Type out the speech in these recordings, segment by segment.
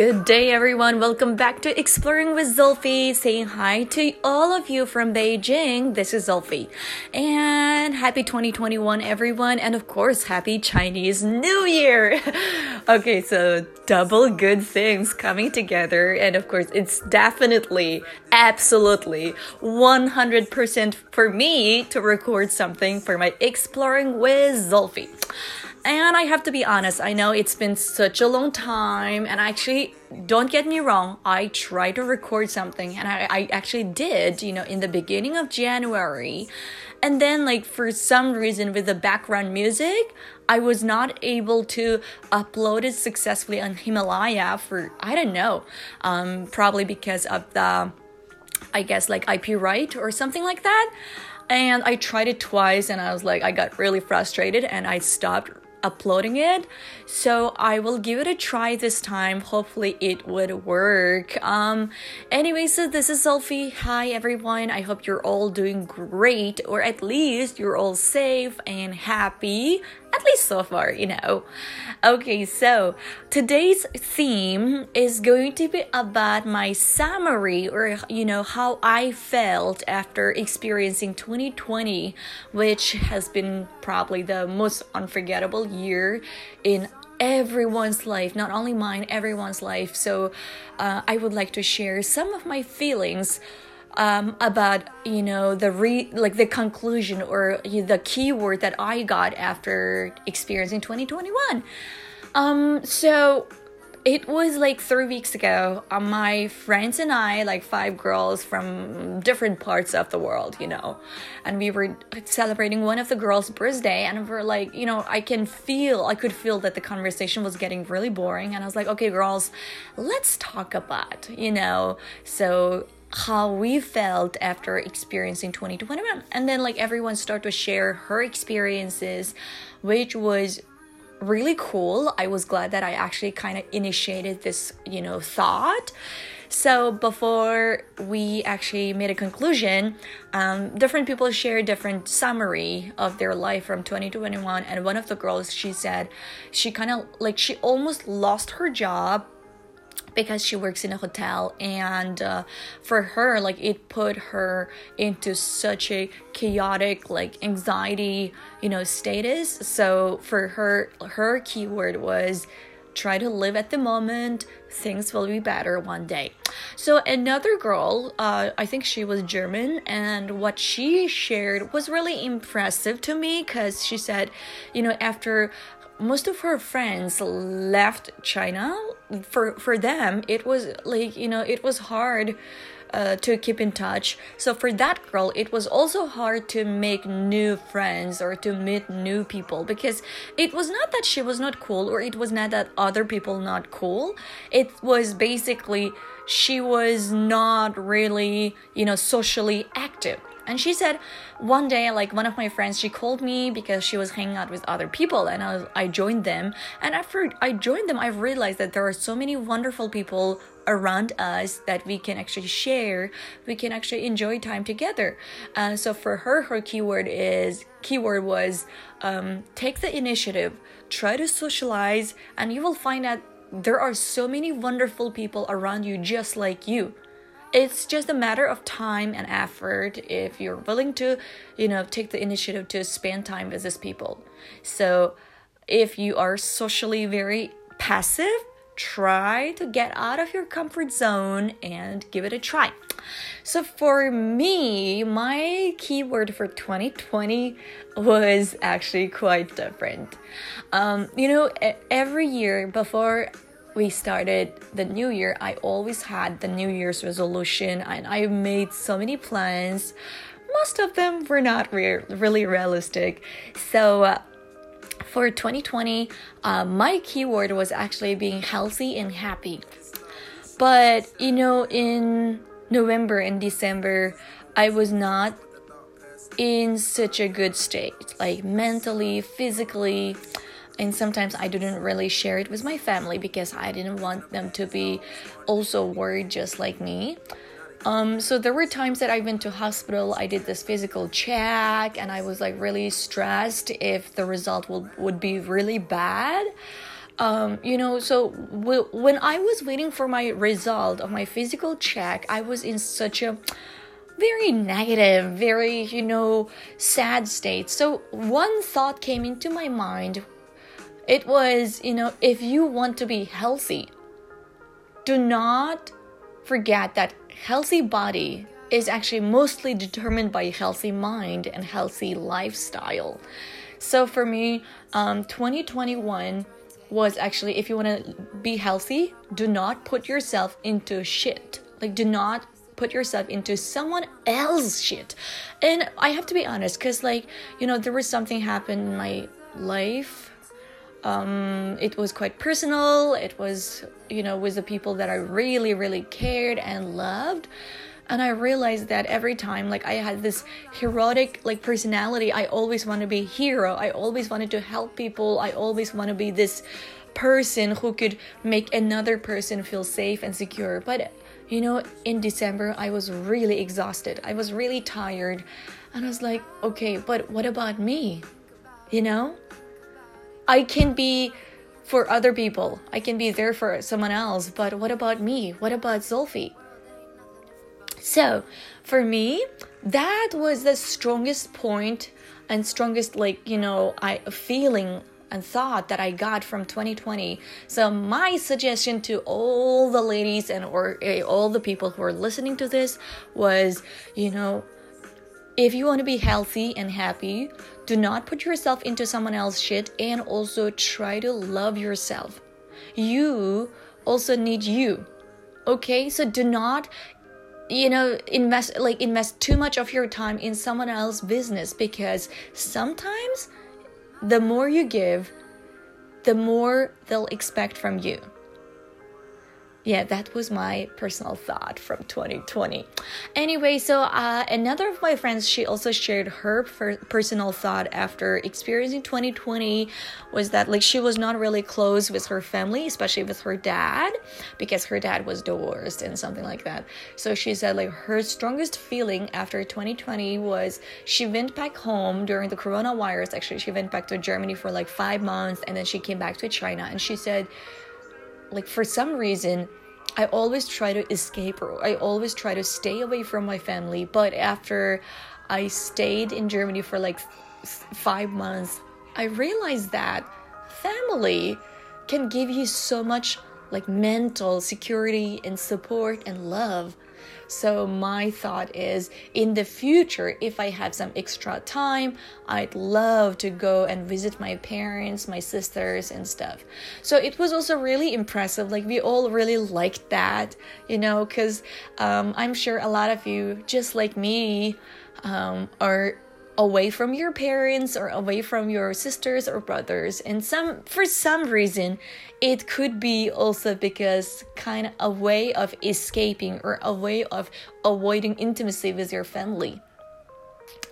Good day, everyone. Welcome back to Exploring with Zulfi. Saying hi to all of you from Beijing. This is Zulfi. And happy 2021, everyone. And of course, happy Chinese New Year. okay, so double good things coming together. And of course, it's definitely, absolutely 100% for me to record something for my Exploring with Zulfi. And I have to be honest, I know it's been such a long time, and actually, don't get me wrong, I tried to record something, and I, I actually did, you know, in the beginning of January. And then, like, for some reason, with the background music, I was not able to upload it successfully on Himalaya for, I don't know, um, probably because of the, I guess, like IP right or something like that and I tried it twice and I was like I got really frustrated and I stopped uploading it. So I will give it a try this time. Hopefully it would work. Um anyway, so this is Zulfi. Hi everyone. I hope you're all doing great or at least you're all safe and happy at least so far, you know. Okay, so today's theme is going to be about my summary or, you know, how I felt after experiencing 2020, which has been probably the most unforgettable year in everyone's life, not only mine, everyone's life. So uh, I would like to share some of my feelings um, about you know the re like the conclusion or the keyword that I got after experiencing 2021. Um, so it was like three weeks ago. Uh, my friends and I, like five girls from different parts of the world, you know, and we were celebrating one of the girls' birthday, and we are like, you know, I can feel, I could feel that the conversation was getting really boring, and I was like, okay, girls, let's talk about, you know, so how we felt after experiencing 2021 and then like everyone started to share her experiences which was really cool. I was glad that i actually kind of initiated this you know thought. So before we actually made a conclusion um, different people share different summary of their life from 2021 and one of the girls she said she kind of like she almost lost her job because she works in a hotel and uh, for her like it put her into such a chaotic like anxiety you know status. So for her her keyword was try to live at the moment things will be better one day. So another girl uh, i think she was german and what she shared was really impressive to me because she said you know after most of her friends left China. For for them, it was like you know it was hard uh, to keep in touch. So for that girl, it was also hard to make new friends or to meet new people because it was not that she was not cool or it was not that other people not cool. It was basically she was not really you know socially active and she said one day, like one of my friends, she called me because she was hanging out with other people and I, I joined them. And after I joined them, I realized that there are so many wonderful people around us that we can actually share we can actually enjoy time together uh, so for her her keyword is keyword was um, take the initiative try to socialize and you will find that there are so many wonderful people around you just like you it's just a matter of time and effort if you're willing to you know take the initiative to spend time with these people. So if you are socially very passive try to get out of your comfort zone and give it a try. So for me my keyword for 2020 was actually quite different. Um, you know every year before we started the new year, I always had the New Year's resolution and I made so many plans. Most of them were not re- really realistic. So, uh, for 2020, uh, my keyword was actually being healthy and happy. But, you know, in November and December, I was not in such a good state, like mentally, physically and sometimes I didn't really share it with my family because I didn't want them to be also worried just like me. Um, so there were times that I went to hospital, I did this physical check, and I was like really stressed if the result will, would be really bad. um, you know, so w- when I was waiting for my result of my physical check, I was in such a very negative, very, you know, sad state. So one thought came into my mind. It was, you know, if you want to be healthy, do not forget that healthy body is actually mostly determined by healthy mind and healthy lifestyle. So for me, um, 2021 was actually if you want to be healthy, do not put yourself into shit. Like, do not put yourself into someone else's shit. And I have to be honest, because, like, you know, there was something happened in my life. Um, it was quite personal. It was, you know, with the people that I really, really cared and loved. And i realized that every time like i had this heroic like personality i always want to be hero. I always wanted to help people. I always want to be this person who could make another person feel safe and secure. But you know in december i was really exhausted. I was really tired. And i was like okay but what about me? You know i can be for other people. I can be there for someone else but what about me? What about Zulfi? So for me, that was the strongest point and strongest like you know I feeling and thought that I got from 2020. So my suggestion to all the ladies and or uh, all the people who are listening to this was, you know, if you want to be healthy and happy, do not put yourself into someone else's shit and also try to love yourself. You also need you. Okay? So do not you know invest like invest too much of your time in someone else's business because sometimes the more you give the more they'll expect from you yeah, that was my personal thought from 2020. Anyway, so uh, another of my friends, she also shared her per- personal thought after experiencing 2020 was that like she was not really close with her family, especially with her dad, because her dad was divorced and something like that. So she said like her strongest feeling after 2020 was she went back home during the coronavirus. Actually, she went back to Germany for like five months and then she came back to China and she said like for some reason I always try to escape or I always try to stay away from my family. But after I stayed in Germany for like five months, I realized that family can give you so much like mental security and support and love. So, my thought is in the future, if I have some extra time, I'd love to go and visit my parents, my sisters, and stuff. So, it was also really impressive. Like, we all really liked that, you know, because um, I'm sure a lot of you, just like me, um, are away from your parents or away from your sisters or brothers. And some for some reason it could be also because kind of a way of escaping or a way of avoiding intimacy with your family.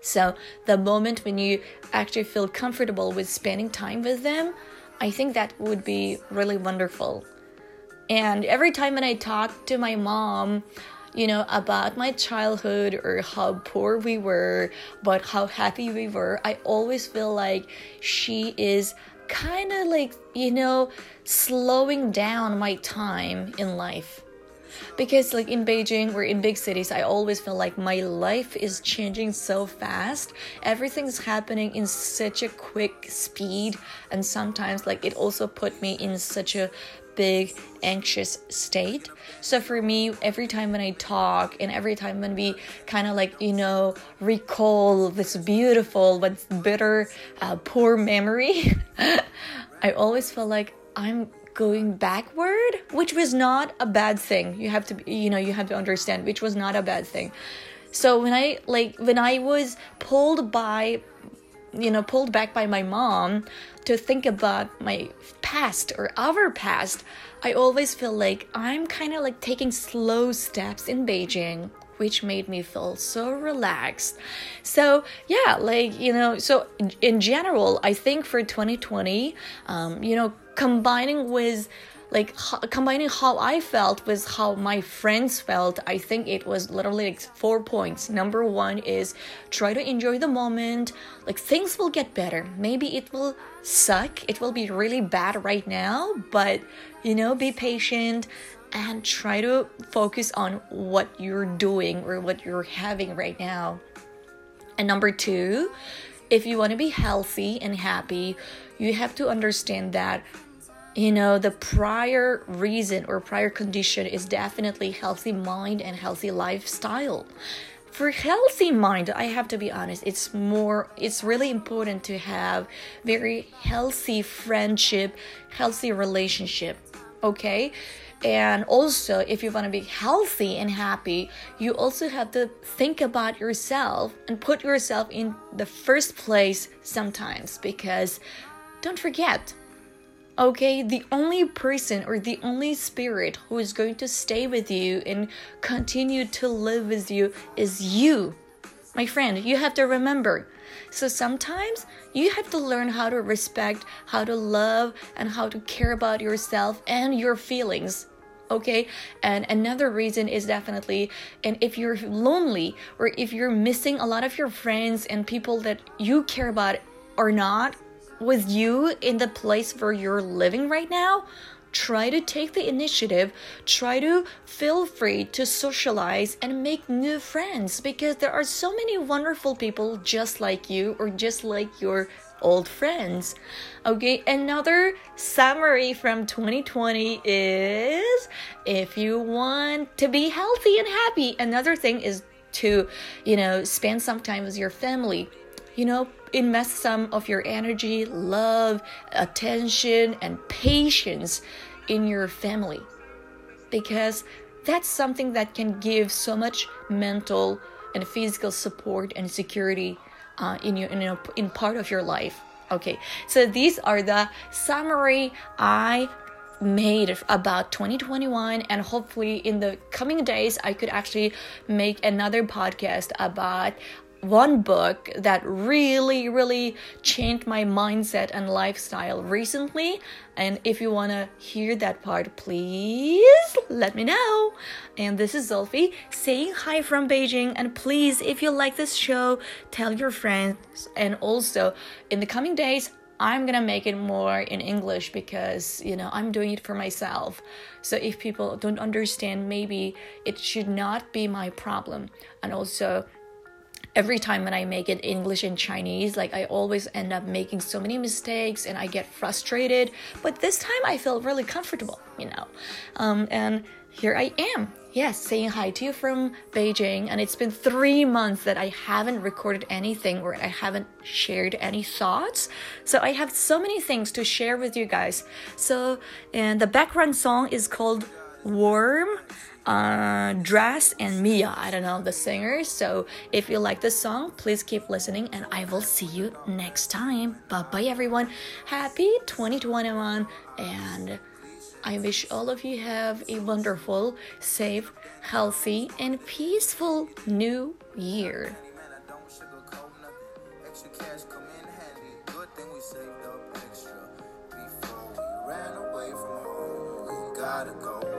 So the moment when you actually feel comfortable with spending time with them i think that would be really wonderful. And every time when i talk to my mom you know, about my childhood or how poor we were, but how happy we were, I always feel like she is kind of like, you know, slowing down my time in life. Because, like in Beijing or in big cities, I always feel like my life is changing so fast. Everything's happening in such a quick speed, and sometimes, like, it also put me in such a big anxious state. So for me, every time when I talk and every time when we kind of like, you know, recall this beautiful but bitter, uh, poor memory, I always feel like I'm going backward, which was not a bad thing. You have to, you know, you have to understand, which was not a bad thing. So when I like when I was pulled by you know pulled back by my mom to think about my past or our past i always feel like i'm kind of like taking slow steps in beijing which made me feel so relaxed. So yeah like you know so in, general i think for 2020 um, you know combining with like combining how I felt with how my friends felt, I think it was literally like four points. Number one is try to enjoy the moment. Like things will get better. Maybe it will suck. It will be really bad right now, but you know, be patient and try to focus on what you're doing or what you're having right now. And number two, if you want to be healthy and happy, you have to understand that you know the prior reason or prior condition is definitely healthy mind and healthy lifestyle. For healthy mind i have to be honest it's more it's really important to have very healthy friendship healthy relationship okay? And also if you want to be healthy and happy you also have to think about yourself and put yourself in the first place sometimes because don't forget Okay, the only person or the only spirit who is going to stay with you and continue to live with you is you. My friend, you have to remember. So sometimes you have to learn how to respect, how to love, and how to care about yourself and your feelings. Okay, and another reason is definitely, and if you're lonely or if you're missing a lot of your friends and people that you care about or not, with you in the place where you're living right now, try to take the initiative, try to feel free to socialize and make new friends because there are so many wonderful people just like you or just like your old friends. Okay, another summary from 2020 is if you want to be healthy and happy, another thing is to, you know, spend some time with your family. You know, invest some of your energy, love, attention, and patience in your family. Because that's something that can give so much mental and physical support and security uh, in your in, in part of your life. Okay so these are the summary i made about 2021 and hopefully in the coming days i could actually make another podcast about one book that really, really changed my mindset and lifestyle recently. And if you want to hear that part, please let me know. And this is Zulfi saying hi from Beijing. And please, if you like this show, tell your friends. And also, in the coming days, I'm gonna make it more in English because you know I'm doing it for myself. So if people don't understand, maybe it should not be my problem. And also, every time when I make it English and Chinese, like I always end up making so many mistakes and I get frustrated. But this time I feel really comfortable, you know. Um, and here I am. Yes, saying hi to you from Beijing. And it's been three months that I haven't recorded anything or I haven't shared any thoughts. So I have so many things to share with you guys. So, and the background song is called Warm uh, Dress and Mia. I don't know the singers. So if you like this song, please keep listening and I will see you next time. Bye bye, everyone. Happy 2021 and I wish all of you have a wonderful, safe, healthy, and peaceful new year. gotta go.